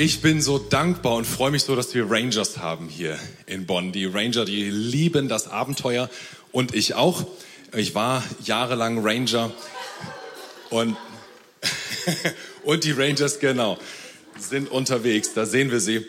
Ich bin so dankbar und freue mich so, dass wir Rangers haben hier in Bonn. Die Ranger, die lieben das Abenteuer und ich auch. Ich war jahrelang Ranger und, und die Rangers, genau, sind unterwegs. Da sehen wir sie.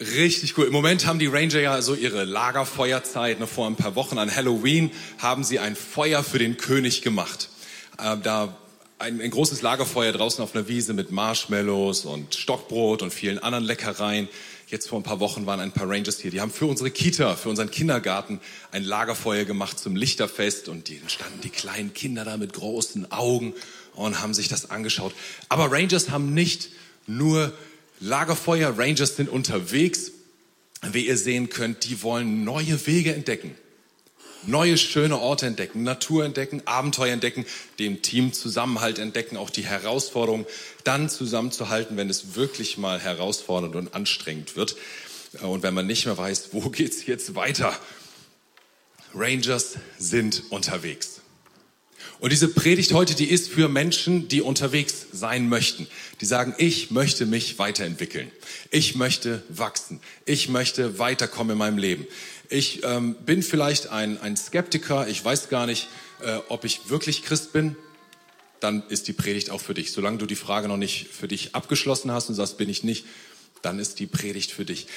Richtig cool. Im Moment haben die Ranger ja so ihre Lagerfeuerzeit. Ne, vor ein paar Wochen an Halloween haben sie ein Feuer für den König gemacht. Äh, da ein, ein großes Lagerfeuer draußen auf einer Wiese mit Marshmallows und Stockbrot und vielen anderen Leckereien. Jetzt vor ein paar Wochen waren ein paar Rangers hier. Die haben für unsere Kita, für unseren Kindergarten ein Lagerfeuer gemacht zum Lichterfest und die standen die kleinen Kinder da mit großen Augen und haben sich das angeschaut. Aber Rangers haben nicht nur Lagerfeuer. Rangers sind unterwegs. Wie ihr sehen könnt, die wollen neue Wege entdecken neue schöne Orte entdecken, Natur entdecken, Abenteuer entdecken, dem Team Zusammenhalt entdecken, auch die Herausforderung dann zusammenzuhalten, wenn es wirklich mal herausfordernd und anstrengend wird und wenn man nicht mehr weiß, wo geht's jetzt weiter. Rangers sind unterwegs. Und diese Predigt heute, die ist für Menschen, die unterwegs sein möchten. Die sagen, ich möchte mich weiterentwickeln. Ich möchte wachsen. Ich möchte weiterkommen in meinem Leben. Ich ähm, bin vielleicht ein, ein Skeptiker, ich weiß gar nicht, äh, ob ich wirklich Christ bin. Dann ist die Predigt auch für dich. Solange du die Frage noch nicht für dich abgeschlossen hast und sagst, bin ich nicht, dann ist die Predigt für dich.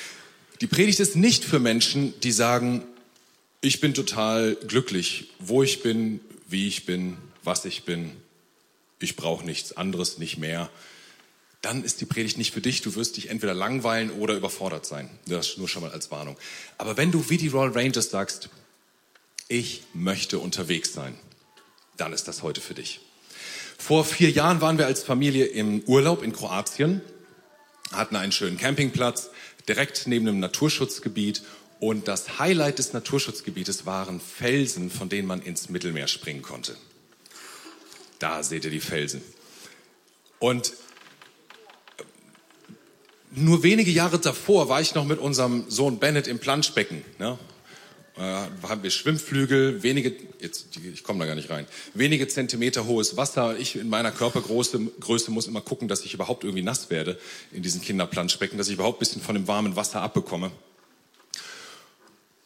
Die Predigt ist nicht für Menschen, die sagen, ich bin total glücklich, wo ich bin, wie ich bin, was ich bin. Ich brauche nichts anderes, nicht mehr dann ist die Predigt nicht für dich. Du wirst dich entweder langweilen oder überfordert sein. Das nur schon mal als Warnung. Aber wenn du wie die Royal Rangers sagst, ich möchte unterwegs sein, dann ist das heute für dich. Vor vier Jahren waren wir als Familie im Urlaub in Kroatien, hatten einen schönen Campingplatz direkt neben einem Naturschutzgebiet und das Highlight des Naturschutzgebietes waren Felsen, von denen man ins Mittelmeer springen konnte. Da seht ihr die Felsen. Und nur wenige Jahre davor war ich noch mit unserem Sohn Bennett im Planschbecken. Ne? Äh, haben wir Schwimmflügel, wenige, jetzt, ich komme da gar nicht rein, wenige Zentimeter hohes Wasser. Ich in meiner Körpergröße Größe muss immer gucken, dass ich überhaupt irgendwie nass werde in diesen Kinderplanschbecken, dass ich überhaupt ein bisschen von dem warmen Wasser abbekomme.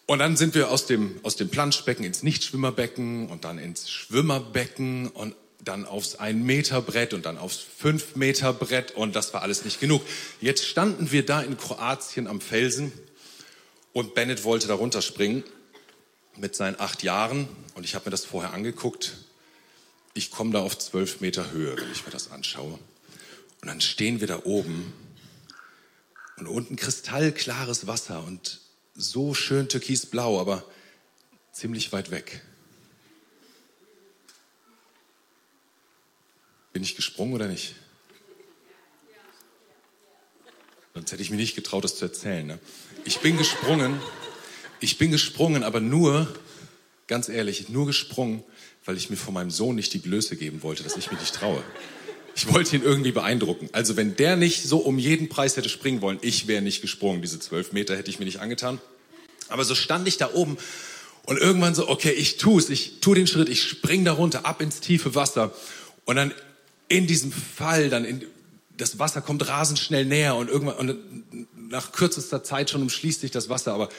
Und dann sind wir aus dem, aus dem Planschbecken ins Nichtschwimmerbecken und dann ins Schwimmerbecken und dann aufs ein Meter Brett und dann aufs fünf Meter Brett und das war alles nicht genug. Jetzt standen wir da in Kroatien am Felsen und Bennett wollte da runterspringen mit seinen acht Jahren und ich habe mir das vorher angeguckt. Ich komme da auf zwölf Meter Höhe, wenn ich mir das anschaue. Und dann stehen wir da oben und unten kristallklares Wasser und so schön türkisblau, aber ziemlich weit weg. Bin ich gesprungen oder nicht? Sonst hätte ich mir nicht getraut, das zu erzählen. Ne? Ich bin gesprungen. Ich bin gesprungen, aber nur, ganz ehrlich, nur gesprungen, weil ich mir von meinem Sohn nicht die Blöße geben wollte, dass ich mich nicht traue. Ich wollte ihn irgendwie beeindrucken. Also wenn der nicht so um jeden Preis hätte springen wollen, ich wäre nicht gesprungen. Diese zwölf Meter hätte ich mir nicht angetan. Aber so stand ich da oben und irgendwann so, okay, ich tue es, ich tue den Schritt, ich spring da runter, ab ins tiefe Wasser. Und dann in diesem Fall dann in, das Wasser kommt rasend schnell näher und irgendwann und nach kürzester Zeit schon umschließt sich das Wasser, aber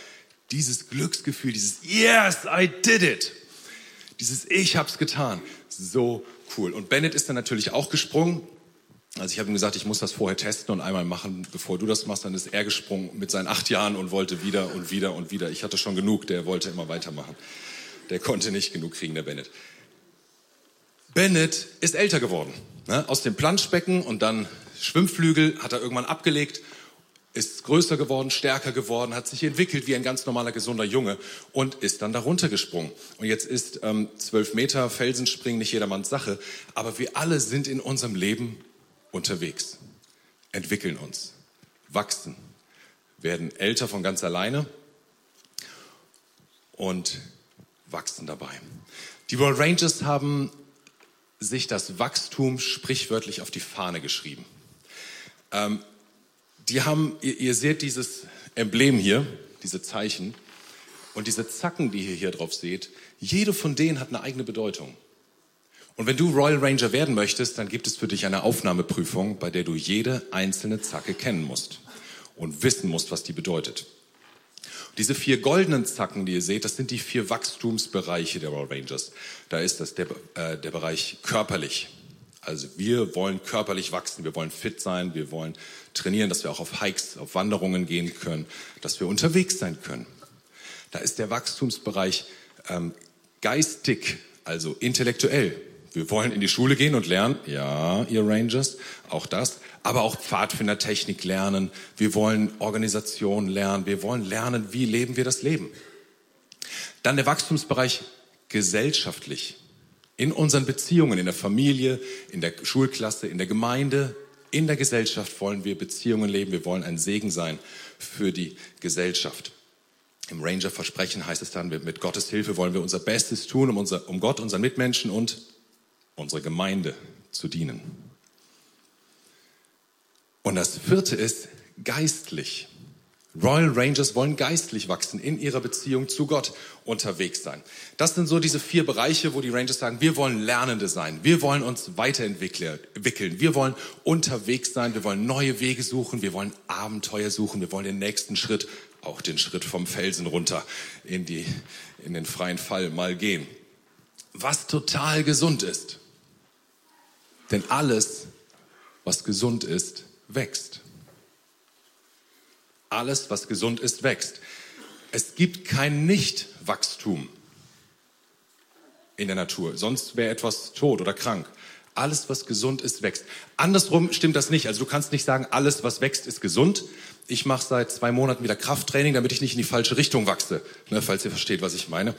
dieses Glücksgefühl, dieses Yes, I did it, dieses Ich hab's getan, so cool. Und Bennett ist dann natürlich auch gesprungen. Also ich habe ihm gesagt, ich muss das vorher testen und einmal machen, bevor du das machst. Dann ist er gesprungen mit seinen acht Jahren und wollte wieder und wieder und wieder. Ich hatte schon genug, der wollte immer weitermachen. Der konnte nicht genug kriegen, der Bennett. Bennett ist älter geworden. Ne? Aus dem Planschbecken und dann Schwimmflügel hat er irgendwann abgelegt, ist größer geworden, stärker geworden, hat sich entwickelt wie ein ganz normaler, gesunder Junge und ist dann darunter gesprungen. Und jetzt ist ähm, zwölf Meter Felsenspringen nicht jedermanns Sache, aber wir alle sind in unserem Leben unterwegs, entwickeln uns, wachsen, werden älter von ganz alleine und wachsen dabei. Die World Rangers haben sich das Wachstum sprichwörtlich auf die Fahne geschrieben. Ähm, die haben, ihr, ihr, seht dieses Emblem hier, diese Zeichen und diese Zacken, die ihr hier drauf seht, jede von denen hat eine eigene Bedeutung. Und wenn du Royal Ranger werden möchtest, dann gibt es für dich eine Aufnahmeprüfung, bei der du jede einzelne Zacke kennen musst und wissen musst, was die bedeutet. Diese vier goldenen Zacken, die ihr seht, das sind die vier Wachstumsbereiche der Royal Rangers. Da ist das der, äh, der Bereich körperlich. Also wir wollen körperlich wachsen, wir wollen fit sein, wir wollen trainieren, dass wir auch auf Hikes, auf Wanderungen gehen können, dass wir unterwegs sein können. Da ist der Wachstumsbereich ähm, geistig, also intellektuell. Wir wollen in die Schule gehen und lernen, ja, ihr Rangers, auch das, aber auch Pfadfindertechnik lernen. Wir wollen Organisation lernen. Wir wollen lernen, wie leben wir das Leben. Dann der Wachstumsbereich gesellschaftlich. In unseren Beziehungen, in der Familie, in der Schulklasse, in der Gemeinde, in der Gesellschaft wollen wir Beziehungen leben. Wir wollen ein Segen sein für die Gesellschaft. Im Ranger-Versprechen heißt es dann, mit Gottes Hilfe wollen wir unser Bestes tun, um, unser, um Gott, unseren Mitmenschen und unsere Gemeinde zu dienen. Und das vierte ist geistlich. Royal Rangers wollen geistlich wachsen, in ihrer Beziehung zu Gott unterwegs sein. Das sind so diese vier Bereiche, wo die Rangers sagen, wir wollen Lernende sein, wir wollen uns weiterentwickeln, wir wollen unterwegs sein, wir wollen neue Wege suchen, wir wollen Abenteuer suchen, wir wollen den nächsten Schritt, auch den Schritt vom Felsen runter in, die, in den freien Fall mal gehen. Was total gesund ist. Denn alles, was gesund ist, wächst. Alles, was gesund ist, wächst. Es gibt kein Nichtwachstum in der Natur, sonst wäre etwas tot oder krank. Alles, was gesund ist, wächst. Andersrum stimmt das nicht. Also du kannst nicht sagen, alles, was wächst, ist gesund. Ich mache seit zwei Monaten wieder Krafttraining, damit ich nicht in die falsche Richtung wachse, ne, falls ihr versteht, was ich meine.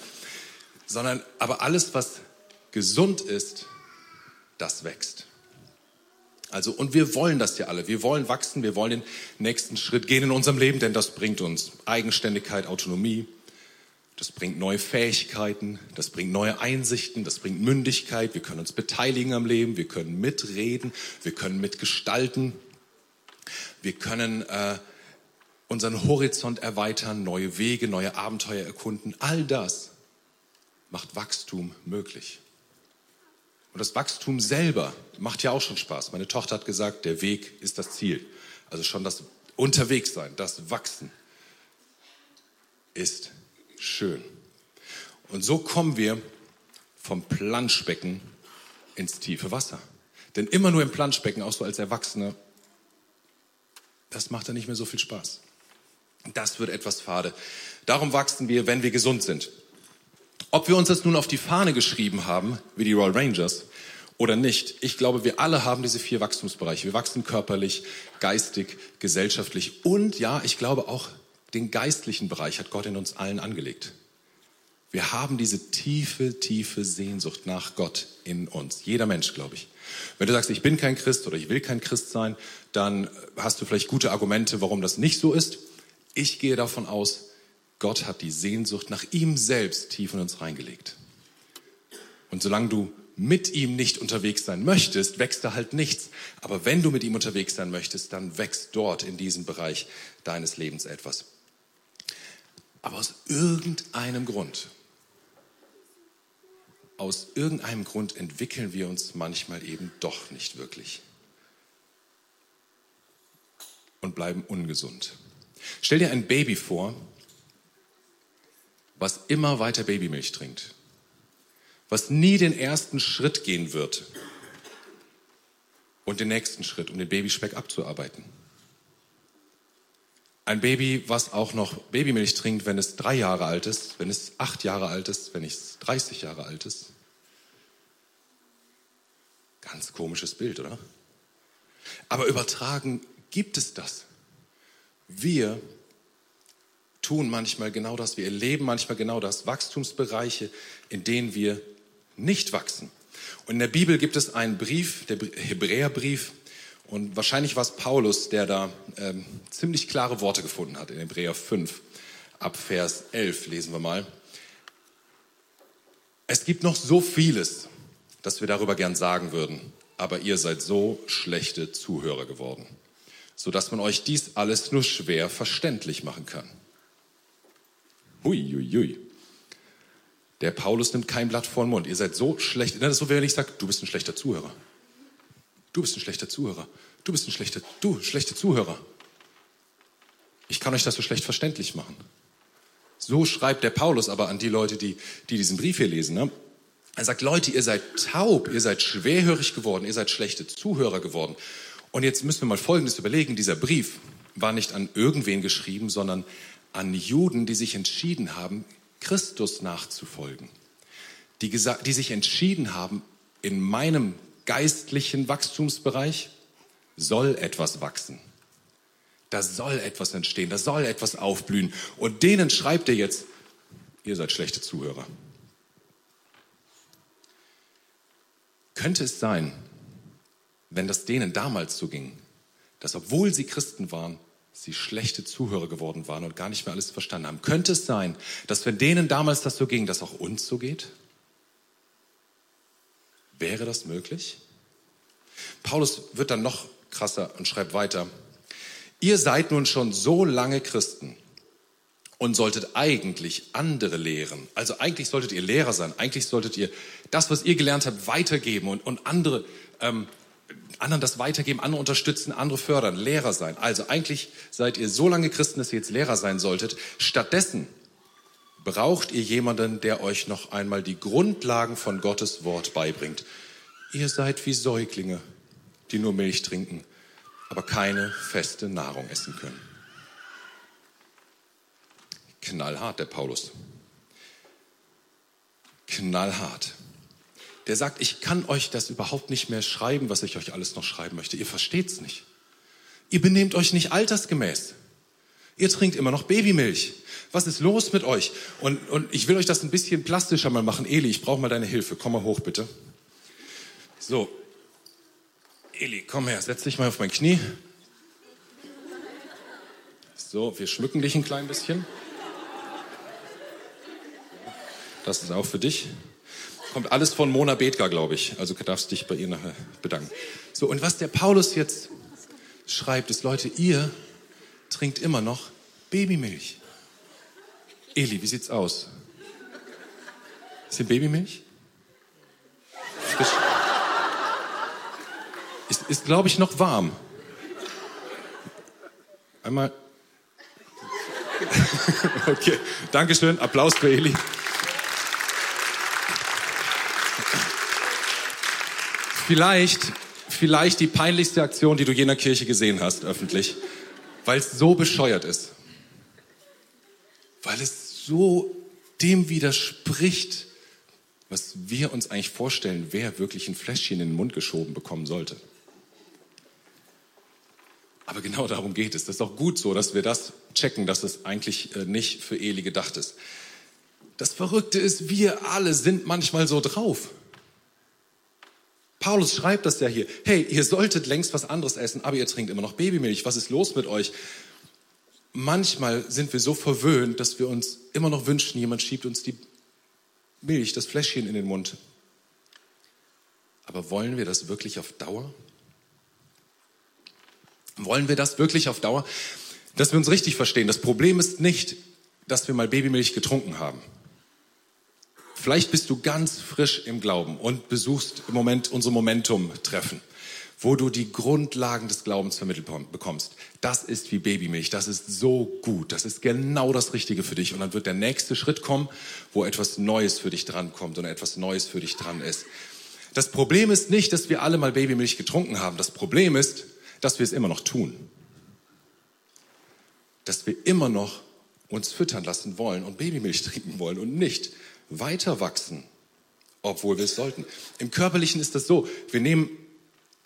Sondern, aber alles, was gesund ist, das wächst. Also, und wir wollen das ja alle. Wir wollen wachsen, wir wollen den nächsten Schritt gehen in unserem Leben, denn das bringt uns Eigenständigkeit, Autonomie. Das bringt neue Fähigkeiten, das bringt neue Einsichten, das bringt Mündigkeit. Wir können uns beteiligen am Leben, wir können mitreden, wir können mitgestalten, wir können äh, unseren Horizont erweitern, neue Wege, neue Abenteuer erkunden. All das macht Wachstum möglich. Und das Wachstum selber macht ja auch schon Spaß. Meine Tochter hat gesagt, der Weg ist das Ziel. Also schon das Unterwegssein, das Wachsen ist schön. Und so kommen wir vom Planschbecken ins tiefe Wasser. Denn immer nur im Planschbecken, auch so als Erwachsener, das macht dann nicht mehr so viel Spaß. Das wird etwas fade. Darum wachsen wir, wenn wir gesund sind. Ob wir uns das nun auf die Fahne geschrieben haben, wie die Royal Rangers, oder nicht, ich glaube, wir alle haben diese vier Wachstumsbereiche. Wir wachsen körperlich, geistig, gesellschaftlich und ja, ich glaube auch den geistlichen Bereich hat Gott in uns allen angelegt. Wir haben diese tiefe, tiefe Sehnsucht nach Gott in uns. Jeder Mensch, glaube ich. Wenn du sagst, ich bin kein Christ oder ich will kein Christ sein, dann hast du vielleicht gute Argumente, warum das nicht so ist. Ich gehe davon aus, Gott hat die Sehnsucht nach ihm selbst tief in uns reingelegt. Und solange du mit ihm nicht unterwegs sein möchtest, wächst da halt nichts. Aber wenn du mit ihm unterwegs sein möchtest, dann wächst dort in diesem Bereich deines Lebens etwas. Aber aus irgendeinem Grund, aus irgendeinem Grund entwickeln wir uns manchmal eben doch nicht wirklich und bleiben ungesund. Stell dir ein Baby vor, was immer weiter Babymilch trinkt, was nie den ersten Schritt gehen wird und den nächsten Schritt, um den Babyspeck abzuarbeiten. Ein Baby, was auch noch Babymilch trinkt, wenn es drei Jahre alt ist, wenn es acht Jahre alt ist, wenn es 30 Jahre alt ist. Ganz komisches Bild, oder? Aber übertragen gibt es das. Wir tun manchmal genau das, wir erleben manchmal genau das, Wachstumsbereiche, in denen wir nicht wachsen. Und in der Bibel gibt es einen Brief, der Hebräerbrief, und wahrscheinlich war es Paulus, der da ähm, ziemlich klare Worte gefunden hat in Hebräer 5, ab Vers 11 lesen wir mal. Es gibt noch so vieles, das wir darüber gern sagen würden, aber ihr seid so schlechte Zuhörer geworden, sodass man euch dies alles nur schwer verständlich machen kann. Hui, hui, hui. Der Paulus nimmt kein Blatt vor den Mund. Ihr seid so schlecht. Das ist so, wenn ich sage, du bist ein schlechter Zuhörer. Du bist ein schlechter Zuhörer. Du bist ein schlechter, du, schlechter Zuhörer. Ich kann euch das so schlecht verständlich machen. So schreibt der Paulus aber an die Leute, die, die diesen Brief hier lesen. Ne? Er sagt, Leute, ihr seid taub, ihr seid schwerhörig geworden, ihr seid schlechte Zuhörer geworden. Und jetzt müssen wir mal Folgendes überlegen. Dieser Brief war nicht an irgendwen geschrieben, sondern an Juden, die sich entschieden haben, Christus nachzufolgen. Die, die sich entschieden haben, in meinem geistlichen Wachstumsbereich soll etwas wachsen. Da soll etwas entstehen, da soll etwas aufblühen. Und denen schreibt er jetzt, ihr seid schlechte Zuhörer. Könnte es sein, wenn das denen damals so ging, dass obwohl sie Christen waren, sie schlechte Zuhörer geworden waren und gar nicht mehr alles verstanden haben. Könnte es sein, dass wenn denen damals das so ging, dass auch uns so geht? Wäre das möglich? Paulus wird dann noch krasser und schreibt weiter. Ihr seid nun schon so lange Christen und solltet eigentlich andere lehren. Also eigentlich solltet ihr Lehrer sein. Eigentlich solltet ihr das, was ihr gelernt habt, weitergeben und, und andere ähm, anderen das weitergeben, andere unterstützen, andere fördern, Lehrer sein. Also eigentlich seid ihr so lange Christen, dass ihr jetzt Lehrer sein solltet. Stattdessen braucht ihr jemanden, der euch noch einmal die Grundlagen von Gottes Wort beibringt. Ihr seid wie Säuglinge, die nur Milch trinken, aber keine feste Nahrung essen können. Knallhart, der Paulus. Knallhart der sagt, ich kann euch das überhaupt nicht mehr schreiben, was ich euch alles noch schreiben möchte. Ihr versteht es nicht. Ihr benehmt euch nicht altersgemäß. Ihr trinkt immer noch Babymilch. Was ist los mit euch? Und, und ich will euch das ein bisschen plastischer mal machen. Eli, ich brauche mal deine Hilfe. Komm mal hoch, bitte. So. Eli, komm her, setz dich mal auf mein Knie. So, wir schmücken dich ein klein bisschen. Das ist auch für dich. Kommt alles von Mona Bethger, glaube ich. Also darfst dich bei ihr nachher bedanken. So, und was der Paulus jetzt schreibt, ist, Leute, ihr trinkt immer noch Babymilch. Eli, wie sieht's aus? Ist hier Babymilch? Frisch. Ist, ist glaube ich, noch warm. Einmal. okay, Dankeschön. Applaus für Eli. Vielleicht, vielleicht die peinlichste Aktion, die du je in der Kirche gesehen hast, öffentlich, weil es so bescheuert ist. Weil es so dem widerspricht, was wir uns eigentlich vorstellen, wer wirklich ein Fläschchen in den Mund geschoben bekommen sollte. Aber genau darum geht es. Das ist auch gut so, dass wir das checken, dass es eigentlich äh, nicht für Eli gedacht ist. Das Verrückte ist, wir alle sind manchmal so drauf. Paulus schreibt das ja hier. Hey, ihr solltet längst was anderes essen, aber ihr trinkt immer noch Babymilch. Was ist los mit euch? Manchmal sind wir so verwöhnt, dass wir uns immer noch wünschen, jemand schiebt uns die Milch, das Fläschchen in den Mund. Aber wollen wir das wirklich auf Dauer? Wollen wir das wirklich auf Dauer? Dass wir uns richtig verstehen. Das Problem ist nicht, dass wir mal Babymilch getrunken haben. Vielleicht bist du ganz frisch im Glauben und besuchst im Moment unsere Momentum-Treffen, wo du die Grundlagen des Glaubens vermittelt bekommst. Das ist wie Babymilch. Das ist so gut. Das ist genau das Richtige für dich. Und dann wird der nächste Schritt kommen, wo etwas Neues für dich drankommt und etwas Neues für dich dran ist. Das Problem ist nicht, dass wir alle mal Babymilch getrunken haben. Das Problem ist, dass wir es immer noch tun. Dass wir immer noch uns füttern lassen wollen und Babymilch trinken wollen und nicht weiter wachsen, obwohl wir es sollten. Im Körperlichen ist das so, wir nehmen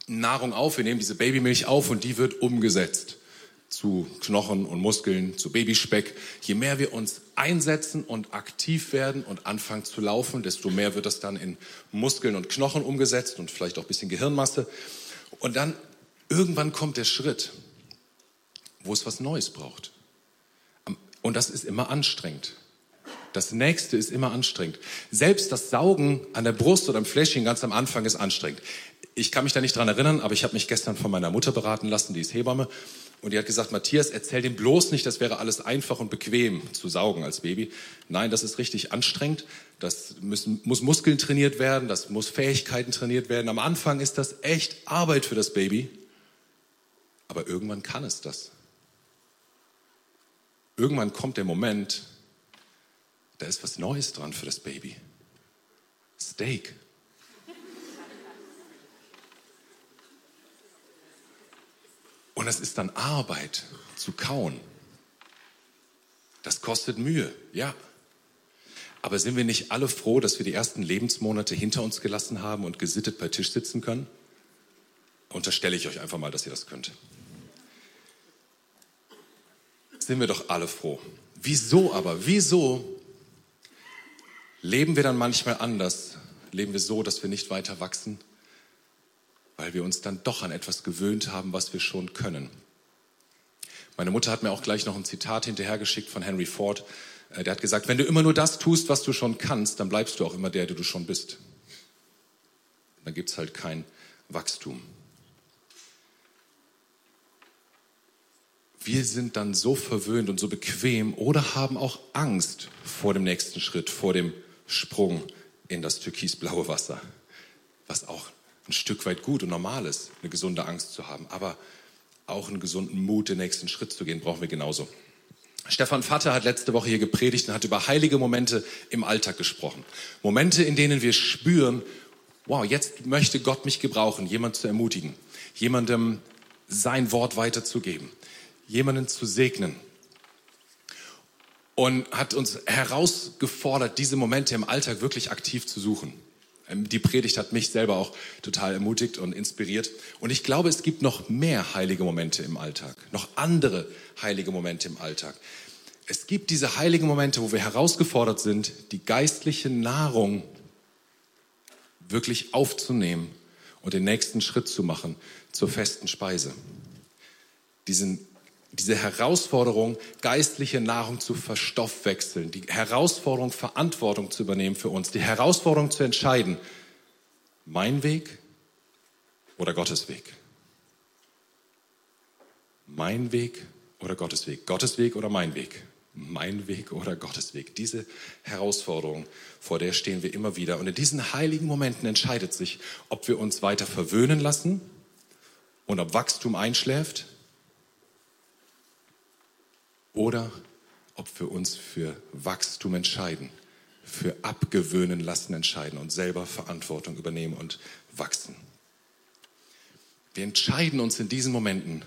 Nahrung auf, wir nehmen diese Babymilch auf und die wird umgesetzt zu Knochen und Muskeln, zu Babyspeck. Je mehr wir uns einsetzen und aktiv werden und anfangen zu laufen, desto mehr wird das dann in Muskeln und Knochen umgesetzt und vielleicht auch ein bisschen Gehirnmasse. Und dann irgendwann kommt der Schritt, wo es was Neues braucht. Und das ist immer anstrengend. Das nächste ist immer anstrengend. Selbst das Saugen an der Brust oder am Fläschchen ganz am Anfang ist anstrengend. ich kann mich da nicht dran erinnern, aber ich habe mich gestern von meiner Mutter beraten lassen, die ist Hebamme. Und die hat gesagt, Matthias, erzähl dem bloß nicht, das wäre alles einfach und bequem zu saugen als Baby. Nein, das ist richtig anstrengend. Das müssen, muss Muskeln trainiert werden, das muss Fähigkeiten trainiert werden. Am Anfang ist das echt Arbeit für das Baby. Aber irgendwann kann es das. Irgendwann kommt der Moment, da ist was Neues dran für das Baby. Steak. Und es ist dann Arbeit zu kauen. Das kostet Mühe, ja. Aber sind wir nicht alle froh, dass wir die ersten Lebensmonate hinter uns gelassen haben und gesittet bei Tisch sitzen können? Unterstelle ich euch einfach mal, dass ihr das könnt. Sind wir doch alle froh. Wieso aber? Wieso leben wir dann manchmal anders? Leben wir so, dass wir nicht weiter wachsen? weil wir uns dann doch an etwas gewöhnt haben, was wir schon können. Meine Mutter hat mir auch gleich noch ein Zitat hinterhergeschickt von Henry Ford. Äh, der hat gesagt, wenn du immer nur das tust, was du schon kannst, dann bleibst du auch immer der, der du schon bist. Dann gibt es halt kein Wachstum. Wir sind dann so verwöhnt und so bequem oder haben auch Angst vor dem nächsten Schritt, vor dem Sprung in das türkisblaue Wasser, was auch ein Stück weit gut und normal ist, eine gesunde Angst zu haben. Aber auch einen gesunden Mut, den nächsten Schritt zu gehen, brauchen wir genauso. Stefan Vater hat letzte Woche hier gepredigt und hat über heilige Momente im Alltag gesprochen. Momente, in denen wir spüren, wow, jetzt möchte Gott mich gebrauchen, jemand zu ermutigen, jemandem sein Wort weiterzugeben, jemanden zu segnen. Und hat uns herausgefordert, diese Momente im Alltag wirklich aktiv zu suchen. Ähm, die Predigt hat mich selber auch total ermutigt und inspiriert. Und ich glaube, es gibt noch mehr heilige Momente im Alltag, noch andere heilige Momente im Alltag. Es gibt diese heiligen Momente, wo wir herausgefordert sind, die geistliche Nahrung wirklich aufzunehmen und den nächsten Schritt zu machen zur festen Speise. Diesen diese Herausforderung, geistliche Nahrung zu verstoffwechseln, die Herausforderung, Verantwortung zu übernehmen für uns, die Herausforderung zu entscheiden, mein Weg oder Gottes Weg. Mein Weg oder Gottes Weg. Gottes Weg oder mein Weg. Mein Weg oder Gottes Weg. Diese Herausforderung, vor der stehen wir immer wieder. Und in diesen heiligen Momenten entscheidet sich, ob wir uns weiter verwöhnen lassen und ob Wachstum einschläft oder ob wir uns für Wachstum entscheiden, für abgewöhnen lassen entscheiden und selber Verantwortung übernehmen und wachsen. Wir entscheiden uns in diesen Momenten,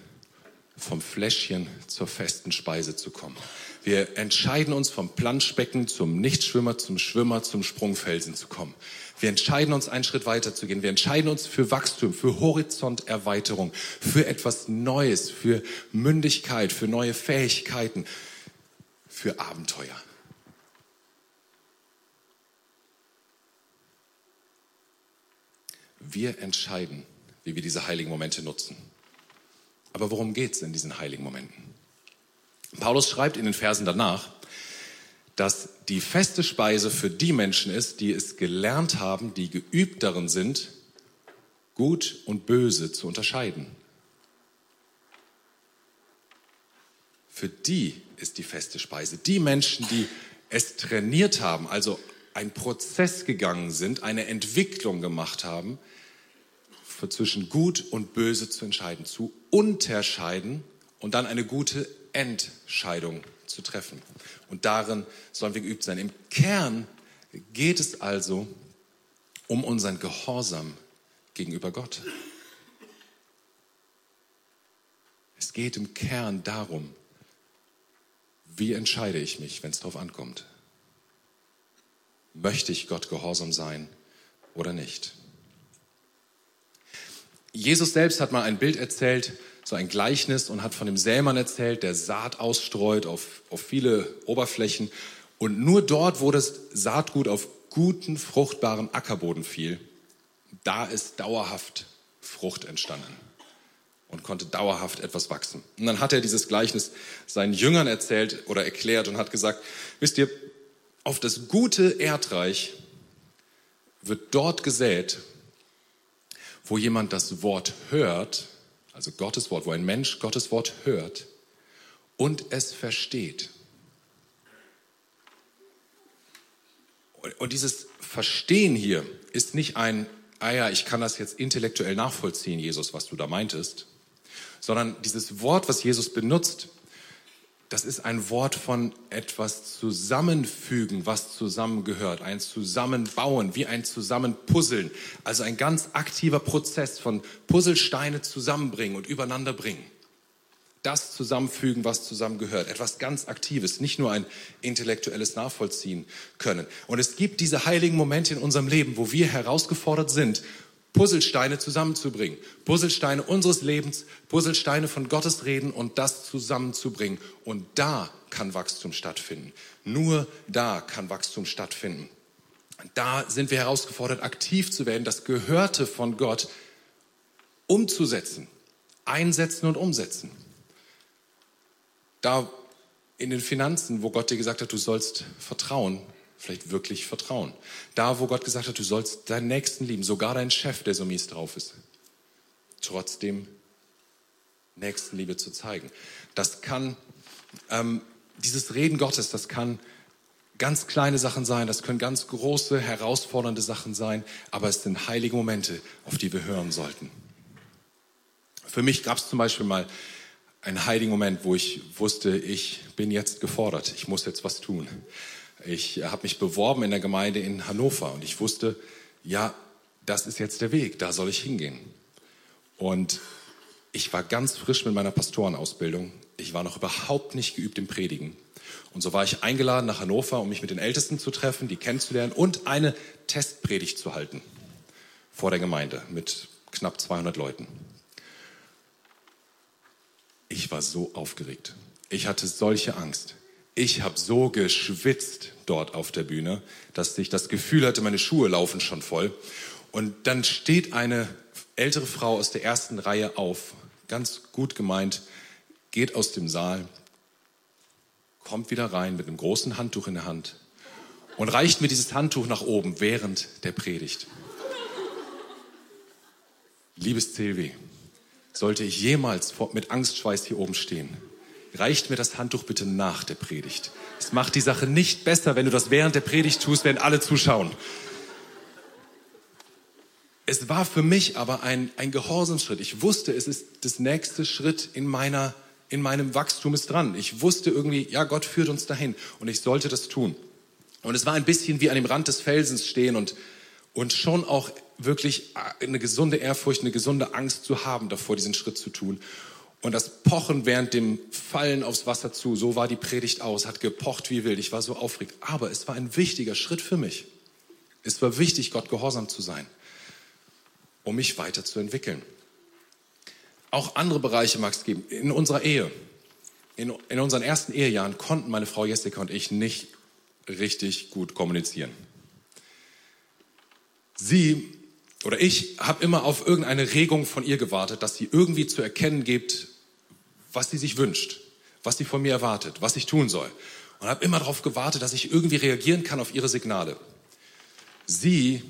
vom Fläschchen zur festen Speise zu kommen. Wir entscheiden uns vom Planschbecken zum Nichtschwimmer, zum Schwimmer, zum Sprungfelsen zu kommen. Wir entscheiden uns einen Schritt weiter zu gehen. Wir entscheiden uns für Wachstum, für Horizonterweiterung, für etwas Neues, für Mündigkeit, für neue Fähigkeiten, für Abenteuer. Wir entscheiden, wie wir diese heiligen Momente nutzen. Aber worum geht es in diesen heiligen Momenten? Paulus schreibt in den Versen danach, dass die feste Speise für die Menschen ist, die es gelernt haben, die geübt darin sind, gut und böse zu unterscheiden. Für die ist die feste Speise. Die Menschen, die es trainiert haben, also einen Prozess gegangen sind, eine Entwicklung gemacht haben, zwischen gut und böse zu entscheiden, zu unterscheiden und dann eine gute Entscheidung zu treffen. Und darin sollen wir geübt sein. Im Kern geht es also um unseren Gehorsam gegenüber Gott. Es geht im Kern darum, wie entscheide ich mich, wenn es darauf ankommt. Möchte ich Gott gehorsam sein oder nicht? Jesus selbst hat mal ein Bild erzählt, so ein Gleichnis und hat von dem Sämann erzählt, der Saat ausstreut auf, auf viele Oberflächen. Und nur dort, wo das Saatgut auf guten, fruchtbaren Ackerboden fiel, da ist dauerhaft Frucht entstanden und konnte dauerhaft etwas wachsen. Und dann hat er dieses Gleichnis seinen Jüngern erzählt oder erklärt und hat gesagt, wisst ihr, auf das gute Erdreich wird dort gesät, wo jemand das Wort hört, also Gottes Wort, wo ein Mensch Gottes Wort hört und es versteht. Und dieses Verstehen hier ist nicht ein, ah ja, ich kann das jetzt intellektuell nachvollziehen, Jesus, was du da meintest, sondern dieses Wort, was Jesus benutzt, das ist ein Wort von etwas zusammenfügen, was zusammengehört, ein Zusammenbauen, wie ein Zusammenpuzzeln. Also ein ganz aktiver Prozess von Puzzlesteine zusammenbringen und übereinander bringen. Das zusammenfügen, was zusammengehört. Etwas ganz Aktives, nicht nur ein intellektuelles Nachvollziehen können. Und es gibt diese heiligen Momente in unserem Leben, wo wir herausgefordert sind, Puzzlesteine zusammenzubringen. Puzzlesteine unseres Lebens, Puzzlesteine von Gottes Reden und das zusammenzubringen. Und da kann Wachstum stattfinden. Nur da kann Wachstum stattfinden. Da sind wir herausgefordert, aktiv zu werden, das Gehörte von Gott umzusetzen, einsetzen und umsetzen. Da in den Finanzen, wo Gott dir gesagt hat, du sollst vertrauen, vielleicht wirklich vertrauen. Da, wo Gott gesagt hat, du sollst deinen Nächsten lieben, sogar deinen Chef, der so mies drauf ist, trotzdem Nächstenliebe zu zeigen. Das kann, ähm, dieses Reden Gottes, das kann ganz kleine Sachen sein, das können ganz große, herausfordernde Sachen sein, aber es sind heilige Momente, auf die wir hören sollten. Für mich gab es zum Beispiel mal einen heiligen Moment, wo ich wusste, ich bin jetzt gefordert, ich muss jetzt was tun. Ich habe mich beworben in der Gemeinde in Hannover und ich wusste, ja, das ist jetzt der Weg, da soll ich hingehen. Und ich war ganz frisch mit meiner Pastorenausbildung. Ich war noch überhaupt nicht geübt im Predigen. Und so war ich eingeladen nach Hannover, um mich mit den Ältesten zu treffen, die kennenzulernen und eine Testpredigt zu halten vor der Gemeinde mit knapp 200 Leuten. Ich war so aufgeregt. Ich hatte solche Angst ich habe so geschwitzt dort auf der Bühne, dass ich das Gefühl hatte, meine Schuhe laufen schon voll. Und dann steht eine ältere Frau aus der ersten Reihe auf, ganz gut gemeint, geht aus dem Saal, kommt wieder rein mit einem großen Handtuch in der Hand und reicht mir dieses Handtuch nach oben während der Predigt. Liebes Silvi, sollte ich jemals mit Angstschweiß hier oben stehen, reicht mir das Handtuch bitte nach der Predigt. Es macht die Sache nicht besser, wenn du das während der Predigt tust, wenn alle zuschauen. Es war für mich aber ein, ein Gehorsamsschritt. Ich wusste, es ist das nächste Schritt in meiner, in meinem Wachstum ist dran. Ich wusste irgendwie, ja, Gott führt uns dahin und ich sollte das tun. Und es war ein bisschen wie an dem Rand des Felsens stehen und, und schon auch wirklich eine gesunde Ehrfurcht, eine gesunde Angst zu haben, davor diesen Schritt zu tun und das Pochen während dem Fallen aufs Wasser zu, so war die Predigt aus, hat gepocht wie wild. Ich war so aufgeregt. Aber es war ein wichtiger Schritt für mich. Es war wichtig, Gott gehorsam zu sein, um mich weiterzuentwickeln. Auch andere Bereiche mag es geben. In unserer Ehe, in, in unseren ersten Ehejahren konnten meine Frau Jessica und ich nicht richtig gut kommunizieren. Sie oder ich habe immer auf irgendeine Regung von ihr gewartet, dass sie irgendwie zu erkennen gibt, was sie sich wünscht, was sie von mir erwartet, was ich tun soll. Und habe immer darauf gewartet, dass ich irgendwie reagieren kann auf ihre Signale. Sie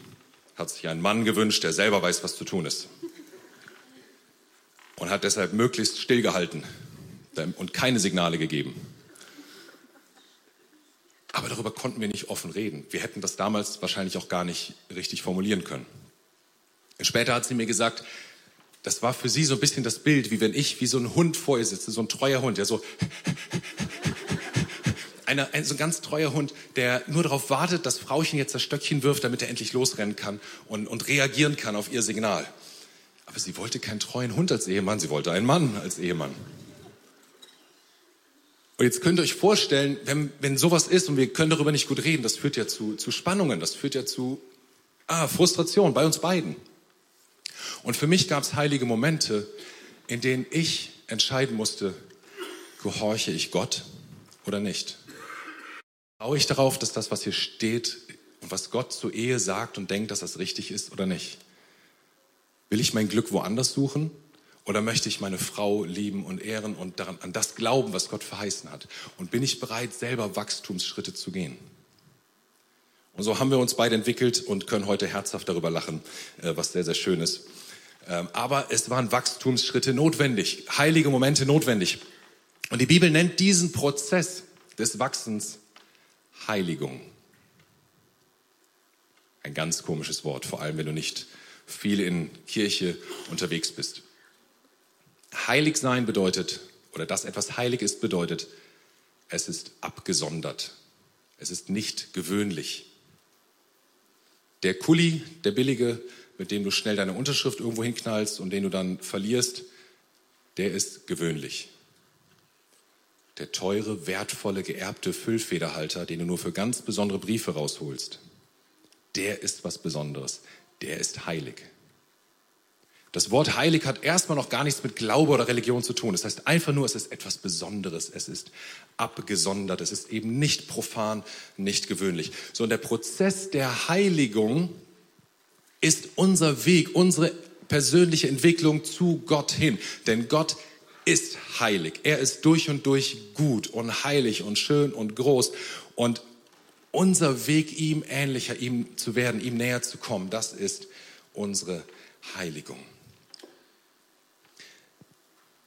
hat sich einen Mann gewünscht, der selber weiß, was zu tun ist. Und hat deshalb möglichst stillgehalten und keine Signale gegeben. Aber darüber konnten wir nicht offen reden. Wir hätten das damals wahrscheinlich auch gar nicht richtig formulieren können. Später hat sie mir gesagt, das war für sie so ein bisschen das Bild, wie wenn ich wie so ein Hund vor ihr sitze, so ein treuer Hund, der so einer, ein, so ein ganz treuer Hund, der nur darauf wartet, dass Frauchen jetzt das Stöckchen wirft, damit er endlich losrennen kann und, und reagieren kann auf ihr Signal. Aber sie wollte keinen treuen Hund als Ehemann, sie wollte einen Mann als Ehemann. Und jetzt könnt ihr euch vorstellen, wenn, wenn sowas ist und wir können darüber nicht gut reden, das führt ja zu, zu Spannungen, das führt ja zu ah, Frustration bei uns beiden. Und für mich gab es heilige Momente, in denen ich entscheiden musste, gehorche ich Gott oder nicht? Traue ich darauf, dass das, was hier steht und was Gott zur Ehe sagt und denkt, dass das richtig ist oder nicht? Will ich mein Glück woanders suchen? Oder möchte ich meine Frau lieben und ehren und daran, an das glauben, was Gott verheißen hat? Und bin ich bereit, selber Wachstumsschritte zu gehen? Und so haben wir uns beide entwickelt und können heute herzhaft darüber lachen, äh, was sehr, sehr schön ist. Ähm, aber es waren Wachstumsschritte notwendig, heilige Momente notwendig. Und die Bibel nennt diesen Prozess des Wachsens Heiligung. Ein ganz komisches Wort, vor allem wenn du nicht viel in Kirche unterwegs bist. Heilig sein bedeutet, oder dass etwas heilig ist, bedeutet, es ist abgesondert. Es ist nicht gewöhnlich. Der Kuli, der billige, mit dem du schnell deine Unterschrift irgendwo hinknallst und den du dann verlierst, der ist gewöhnlich. Der teure, wertvolle, geerbte Füllfederhalter, den du nur für ganz besondere Briefe rausholst, der ist was Besonderes. Der ist heilig. Das Wort heilig hat erstmal noch gar nichts mit Glaube oder Religion zu tun. Das heißt einfach nur, es ist etwas Besonderes. Es ist abgesondert. Es ist eben nicht profan, nicht gewöhnlich. So, und der Prozess der Heiligung ist unser Weg, unsere persönliche Entwicklung zu Gott hin. Denn Gott ist heilig. Er ist durch und durch gut und heilig und schön und groß. Und unser Weg, ihm ähnlicher, ihm zu werden, ihm näher zu kommen, das ist unsere Heiligung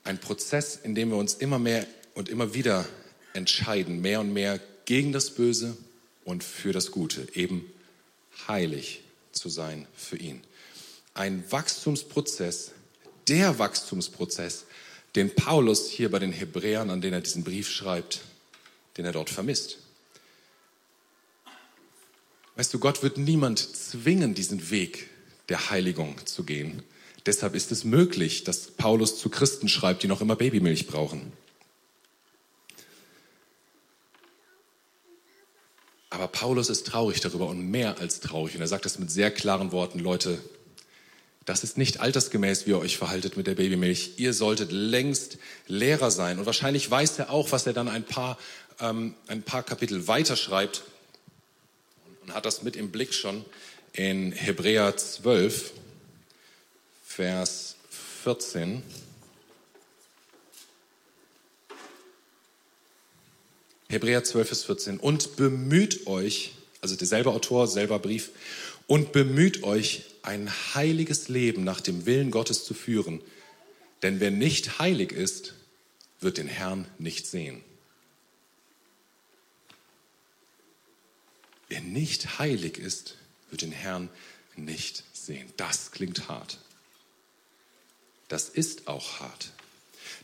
ein Prozess, in dem wir uns immer mehr und immer wieder entscheiden, mehr und mehr gegen das Böse und für das Gute, eben heilig zu sein für ihn. Ein Wachstumsprozess, der Wachstumsprozess, den Paulus hier bei den Hebräern, an denen er diesen Brief schreibt, den er dort vermisst. Weißt du, Gott wird niemand zwingen, diesen Weg der Heiligung zu gehen. Deshalb ist es möglich, dass Paulus zu Christen schreibt, die noch immer Babymilch brauchen. Aber Paulus ist traurig darüber und mehr als traurig. Und er sagt es mit sehr klaren Worten, Leute, das ist nicht altersgemäß, wie ihr euch verhaltet mit der Babymilch. Ihr solltet längst Lehrer sein. Und wahrscheinlich weiß er auch, was er dann ein paar, ähm, ein paar Kapitel weiter schreibt und hat das mit im Blick schon in Hebräer 12. Vers 14. Hebräer 12, Vers 14. Und bemüht euch, also derselbe Autor, selber Brief, und bemüht euch, ein heiliges Leben nach dem Willen Gottes zu führen. Denn wer nicht heilig ist, wird den Herrn nicht sehen. Wer nicht heilig ist, wird den Herrn nicht sehen. Das klingt hart das ist auch hart.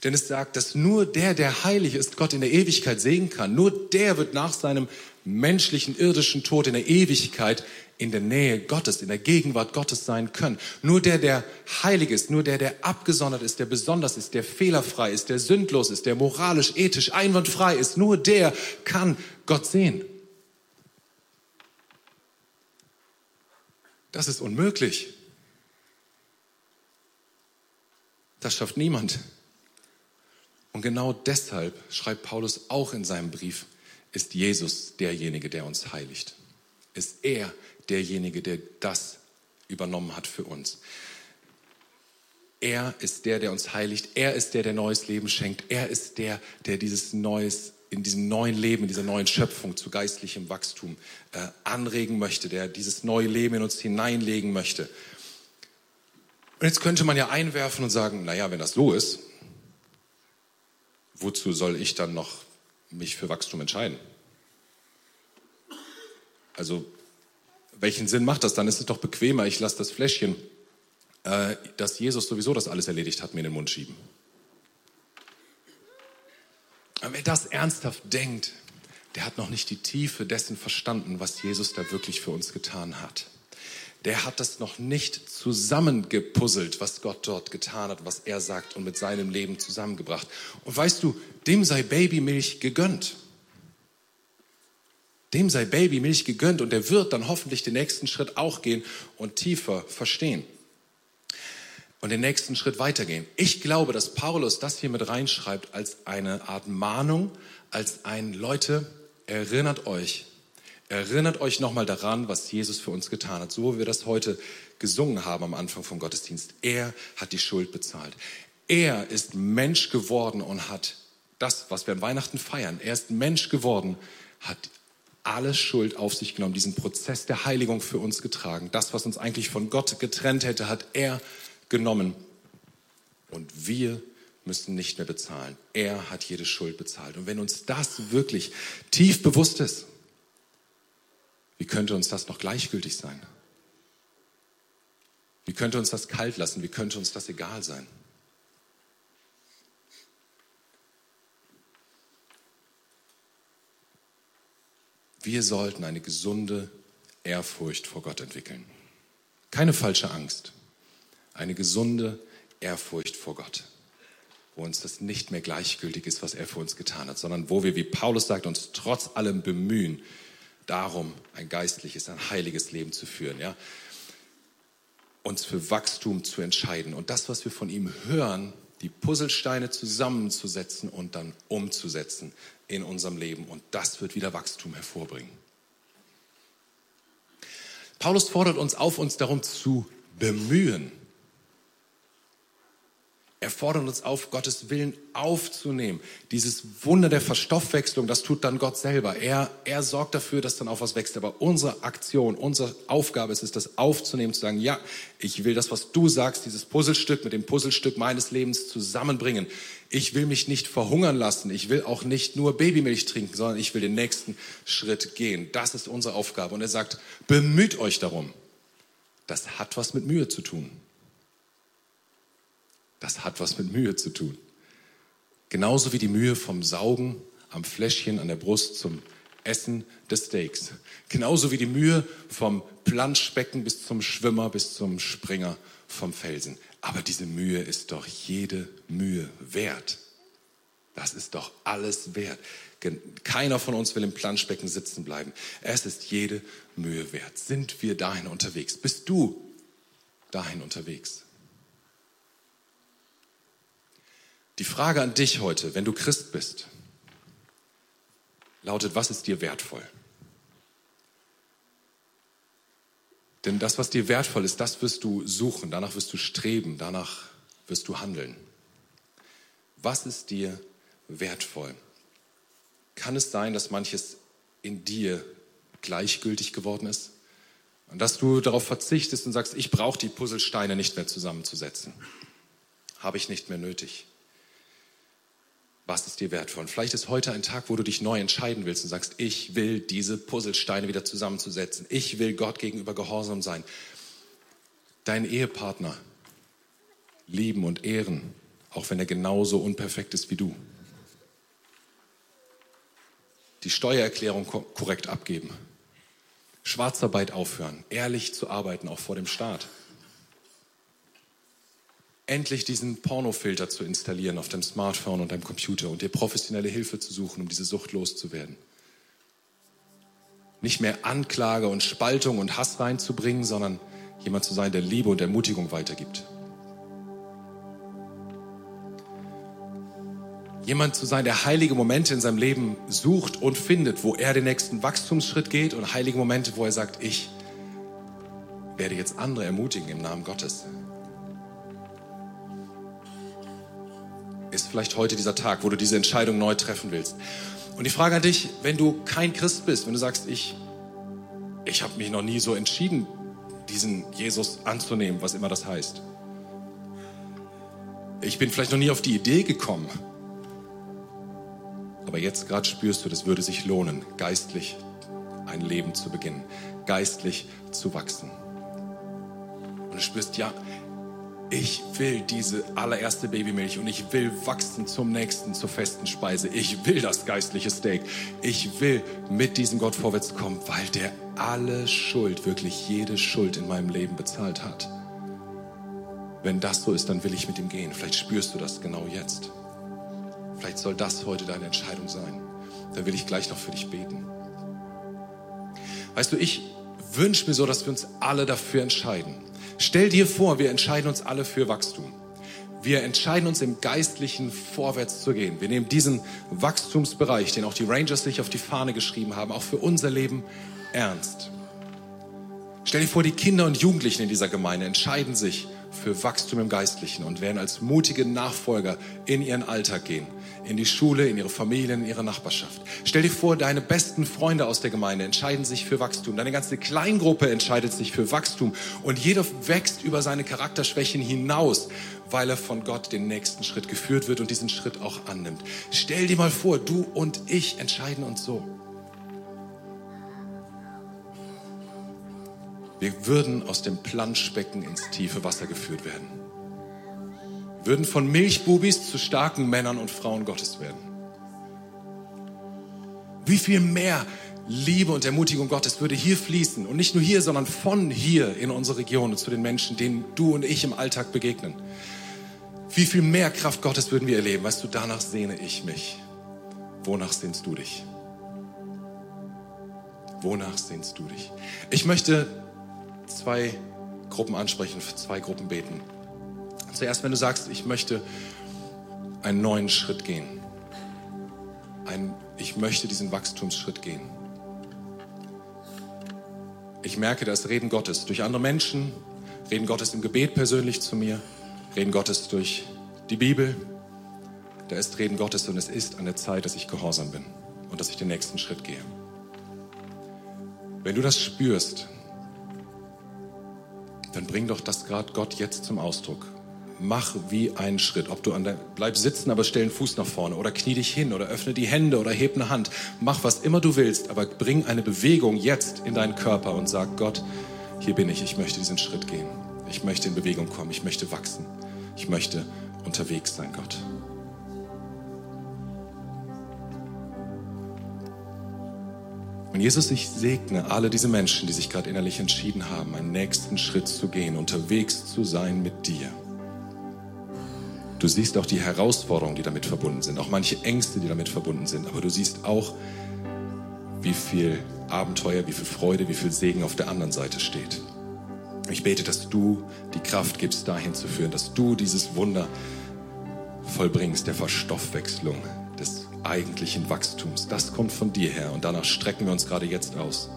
Denn es sagt, dass nur der, der heilig ist, Gott in der Ewigkeit sehen kann. Nur der wird nach seinem menschlichen, irdischen Tod in der Ewigkeit in der Nähe Gottes, in der Gegenwart Gottes sein können. Nur der, der heilig ist, nur der, der abgesondert ist, der besonders ist, der fehlerfrei ist, der sündlos ist, der moralisch, ethisch einwandfrei ist, nur der kann Gott sehen. Das ist unmöglich. Das schafft niemand. Und genau deshalb schreibt Paulus auch in seinem Brief, ist Jesus derjenige, der uns heiligt. Ist er derjenige, der das übernommen hat für uns. Er ist der, der uns heiligt. Er ist der, der neues Leben schenkt. Er ist der, der dieses neues, in diesem neuen Leben, in dieser neuen Schöpfung zu geistlichem Wachstum äh, anregen möchte, der dieses neue Leben in uns hineinlegen möchte. Und jetzt könnte man ja einwerfen und sagen, naja, wenn das so ist, wozu soll ich dann noch mich für Wachstum entscheiden? Also, welchen Sinn macht das? Dann ist es doch bequemer, ich lasse das Fläschchen, äh, dass Jesus sowieso das alles erledigt hat, mir in den Mund schieben. Aber wer das ernsthaft denkt, der hat noch nicht die Tiefe dessen verstanden, was Jesus da wirklich für uns getan hat der hat das noch nicht zusammengepuzzelt, was Gott dort getan hat, was er sagt und mit seinem Leben zusammengebracht. Und weißt du, dem sei Babymilch gegönnt. Dem sei Babymilch gegönnt und er wird dann hoffentlich den nächsten Schritt auch gehen und tiefer verstehen und den nächsten Schritt weitergehen. Ich glaube, dass Paulus das hier mit reinschreibt als eine Art Mahnung, als ein Leute, erinnert euch, Erinnert euch nochmal daran, was Jesus für uns getan hat, so wie wir das heute gesungen haben am Anfang vom Gottesdienst. Er hat die Schuld bezahlt. Er ist Mensch geworden und hat das, was wir an Weihnachten feiern, er ist Mensch geworden, hat alle Schuld auf sich genommen, diesen Prozess der Heiligung für uns getragen. Das, was uns eigentlich von Gott getrennt hätte, hat er genommen und wir müssen nicht mehr bezahlen. Er hat jede Schuld bezahlt. Und wenn uns das wirklich tief bewusst ist, wie könnte uns das noch gleichgültig sein? Wie könnte uns das kalt lassen? Wie könnte uns das egal sein? Wir sollten eine gesunde Ehrfurcht vor Gott entwickeln. Keine falsche Angst, eine gesunde Ehrfurcht vor Gott, wo uns das nicht mehr gleichgültig ist, was er für uns getan hat, sondern wo wir, wie Paulus sagt, uns trotz allem bemühen, darum ein geistliches, ein heiliges Leben zu führen, ja? uns für Wachstum zu entscheiden und das, was wir von ihm hören, die Puzzlesteine zusammenzusetzen und dann umzusetzen in unserem Leben. Und das wird wieder Wachstum hervorbringen. Paulus fordert uns auf, uns darum zu bemühen, er fordert uns auf, Gottes Willen aufzunehmen. Dieses Wunder der Verstoffwechslung, das tut dann Gott selber. Er, er sorgt dafür, dass dann auch was wächst. Aber unsere Aktion, unsere Aufgabe ist es, das aufzunehmen, zu sagen, ja, ich will das, was du sagst, dieses Puzzlestück mit dem Puzzlestück meines Lebens zusammenbringen. Ich will mich nicht verhungern lassen. Ich will auch nicht nur Babymilch trinken, sondern ich will den nächsten Schritt gehen. Das ist unsere Aufgabe. Und er sagt, bemüht euch darum. Das hat was mit Mühe zu tun. Das hat was mit Mühe zu tun. Genauso wie die Mühe vom Saugen am Fläschchen an der Brust zum Essen des Steaks. Genauso wie die Mühe vom Planschbecken bis zum Schwimmer, bis zum Springer vom Felsen. Aber diese Mühe ist doch jede Mühe wert. Das ist doch alles wert. Keiner von uns will im Planschbecken sitzen bleiben. Es ist jede Mühe wert. Sind wir dahin unterwegs? Bist du dahin unterwegs? Die Frage an dich heute, wenn du Christ bist, lautet, was ist dir wertvoll? Denn das, was dir wertvoll ist, das wirst du suchen, danach wirst du streben, danach wirst du handeln. Was ist dir wertvoll? Kann es sein, dass manches in dir gleichgültig geworden ist? Und dass du darauf verzichtest und sagst, ich brauche die Puzzlesteine nicht mehr zusammenzusetzen. Habe ich nicht mehr nötig. Was ist dir wertvoll? Und vielleicht ist heute ein Tag, wo du dich neu entscheiden willst und sagst, ich will diese Puzzlesteine wieder zusammenzusetzen. Ich will Gott gegenüber gehorsam sein. Deinen Ehepartner lieben und ehren, auch wenn er genauso unperfekt ist wie du. Die Steuererklärung korrekt abgeben. Schwarzarbeit aufhören. Ehrlich zu arbeiten, auch vor dem Staat endlich diesen Pornofilter zu installieren auf dem Smartphone und deinem Computer und dir professionelle Hilfe zu suchen, um diese Sucht loszuwerden. Nicht mehr Anklage und Spaltung und Hass reinzubringen, sondern jemand zu sein, der Liebe und Ermutigung weitergibt. Jemand zu sein, der heilige Momente in seinem Leben sucht und findet, wo er den nächsten Wachstumsschritt geht und heilige Momente, wo er sagt, ich werde jetzt andere ermutigen im Namen Gottes. Ist vielleicht heute dieser Tag, wo du diese Entscheidung neu treffen willst. Und die Frage an dich, wenn du kein Christ bist, wenn du sagst, ich, ich habe mich noch nie so entschieden, diesen Jesus anzunehmen, was immer das heißt. Ich bin vielleicht noch nie auf die Idee gekommen. Aber jetzt gerade spürst du, das würde sich lohnen, geistlich ein Leben zu beginnen, geistlich zu wachsen. Und du spürst, ja, ich will diese allererste Babymilch und ich will wachsen zum nächsten, zur festen Speise. Ich will das geistliche Steak. Ich will mit diesem Gott vorwärts kommen, weil der alle Schuld, wirklich jede Schuld in meinem Leben bezahlt hat. Wenn das so ist, dann will ich mit ihm gehen. Vielleicht spürst du das genau jetzt. Vielleicht soll das heute deine Entscheidung sein. Dann will ich gleich noch für dich beten. Weißt du, ich wünsche mir so, dass wir uns alle dafür entscheiden Stell dir vor, wir entscheiden uns alle für Wachstum. Wir entscheiden uns im Geistlichen vorwärts zu gehen. Wir nehmen diesen Wachstumsbereich, den auch die Rangers sich auf die Fahne geschrieben haben, auch für unser Leben ernst. Stell dir vor, die Kinder und Jugendlichen in dieser Gemeinde entscheiden sich für Wachstum im Geistlichen und werden als mutige Nachfolger in ihren Alltag gehen, in die Schule, in ihre Familien, in ihre Nachbarschaft. Stell dir vor, deine besten Freunde aus der Gemeinde entscheiden sich für Wachstum. Deine ganze Kleingruppe entscheidet sich für Wachstum und jeder wächst über seine Charakterschwächen hinaus, weil er von Gott den nächsten Schritt geführt wird und diesen Schritt auch annimmt. Stell dir mal vor, du und ich entscheiden uns so. Wir würden aus dem Planschbecken ins tiefe Wasser geführt werden. Wir würden von Milchbubis zu starken Männern und Frauen Gottes werden. Wie viel mehr Liebe und Ermutigung Gottes würde hier fließen und nicht nur hier, sondern von hier in unsere Region und zu den Menschen, denen du und ich im Alltag begegnen. Wie viel mehr Kraft Gottes würden wir erleben? Weißt du, danach sehne ich mich. Wonach sehnst du dich? Wonach sehnst du dich? Ich möchte zwei Gruppen ansprechen, für zwei Gruppen beten. Zuerst, wenn du sagst, ich möchte einen neuen Schritt gehen. Ein, ich möchte diesen Wachstumsschritt gehen. Ich merke das Reden Gottes durch andere Menschen, Reden Gottes im Gebet persönlich zu mir, Reden Gottes durch die Bibel. Da ist Reden Gottes und es ist an der Zeit, dass ich gehorsam bin und dass ich den nächsten Schritt gehe. Wenn du das spürst, dann bring doch das gerade Gott jetzt zum Ausdruck. Mach wie einen Schritt. Ob du an der, bleib sitzen, aber stell einen Fuß nach vorne oder knie dich hin oder öffne die Hände oder heb eine Hand. Mach was immer du willst, aber bring eine Bewegung jetzt in deinen Körper und sag Gott, hier bin ich, ich möchte diesen Schritt gehen. Ich möchte in Bewegung kommen, ich möchte wachsen. Ich möchte unterwegs sein, Gott. Und Jesus, ich segne alle diese Menschen, die sich gerade innerlich entschieden haben, einen nächsten Schritt zu gehen, unterwegs zu sein mit dir. Du siehst auch die Herausforderungen, die damit verbunden sind, auch manche Ängste, die damit verbunden sind, aber du siehst auch, wie viel Abenteuer, wie viel Freude, wie viel Segen auf der anderen Seite steht. Ich bete, dass du die Kraft gibst, dahin zu führen, dass du dieses Wunder vollbringst, der Verstoffwechslung, des eigentlichen Wachstums. Das kommt von dir her und danach strecken wir uns gerade jetzt aus.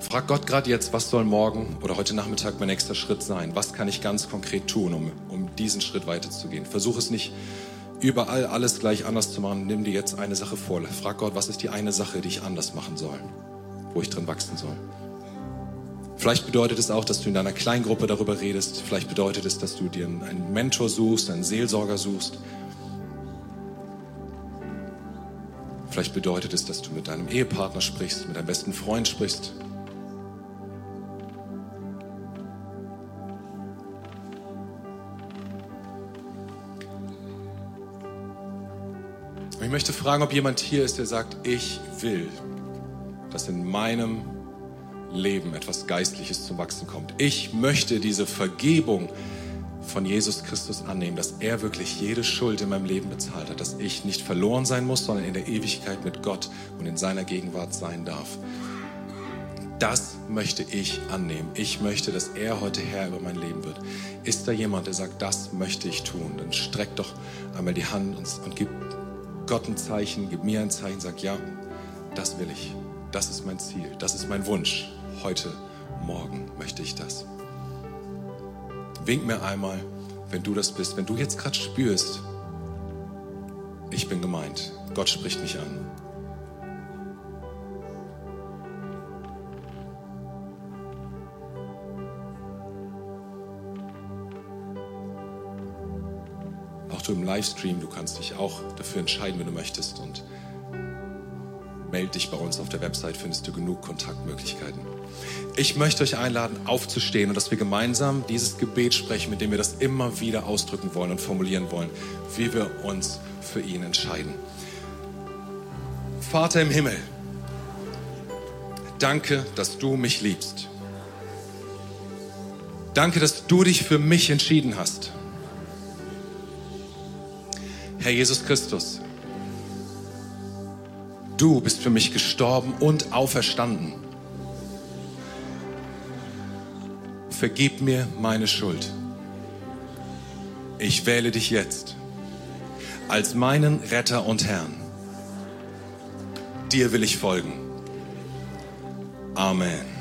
Frag Gott gerade jetzt, was soll morgen oder heute Nachmittag mein nächster Schritt sein? Was kann ich ganz konkret tun, um, um diesen Schritt weiterzugehen? Versuch es nicht überall alles gleich anders zu machen. Nimm dir jetzt eine Sache vor. Frag Gott, was ist die eine Sache, die ich anders machen soll, wo ich drin wachsen soll. Vielleicht bedeutet es auch, dass du in deiner Kleingruppe darüber redest. Vielleicht bedeutet es, dass du dir einen Mentor suchst, einen Seelsorger suchst. Vielleicht bedeutet es, dass du mit deinem Ehepartner sprichst, mit deinem besten Freund sprichst. ich möchte fragen, ob jemand hier ist, der sagt, ich will, dass in meinem Leben etwas Geistliches zum Wachsen kommt. Ich möchte diese Vergebung von Jesus Christus annehmen, dass er wirklich jede Schuld in meinem Leben bezahlt hat, dass ich nicht verloren sein muss, sondern in der Ewigkeit mit Gott und in seiner Gegenwart sein darf. Das möchte ich annehmen. Ich möchte, dass er heute Herr über mein Leben wird. Ist da jemand, der sagt, das möchte ich tun? Dann streck doch einmal die Hand und, und gib Gott ein Zeichen, gib mir ein Zeichen, sag ja, das will ich. Das ist mein Ziel, das ist mein Wunsch heute, morgen möchte ich das. Wink mir einmal, wenn du das bist, wenn du jetzt gerade spürst, ich bin gemeint, Gott spricht mich an. Auch du im Livestream, du kannst dich auch dafür entscheiden, wenn du möchtest und melde dich bei uns auf der Website, findest du genug Kontaktmöglichkeiten. Ich möchte euch einladen, aufzustehen und dass wir gemeinsam dieses Gebet sprechen, mit dem wir das immer wieder ausdrücken wollen und formulieren wollen, wie wir uns für ihn entscheiden. Vater im Himmel, danke, dass du mich liebst. Danke, dass du dich für mich entschieden hast. Herr Jesus Christus, Du bist für mich gestorben und auferstanden. Vergib mir meine Schuld. Ich wähle dich jetzt als meinen Retter und Herrn. Dir will ich folgen. Amen.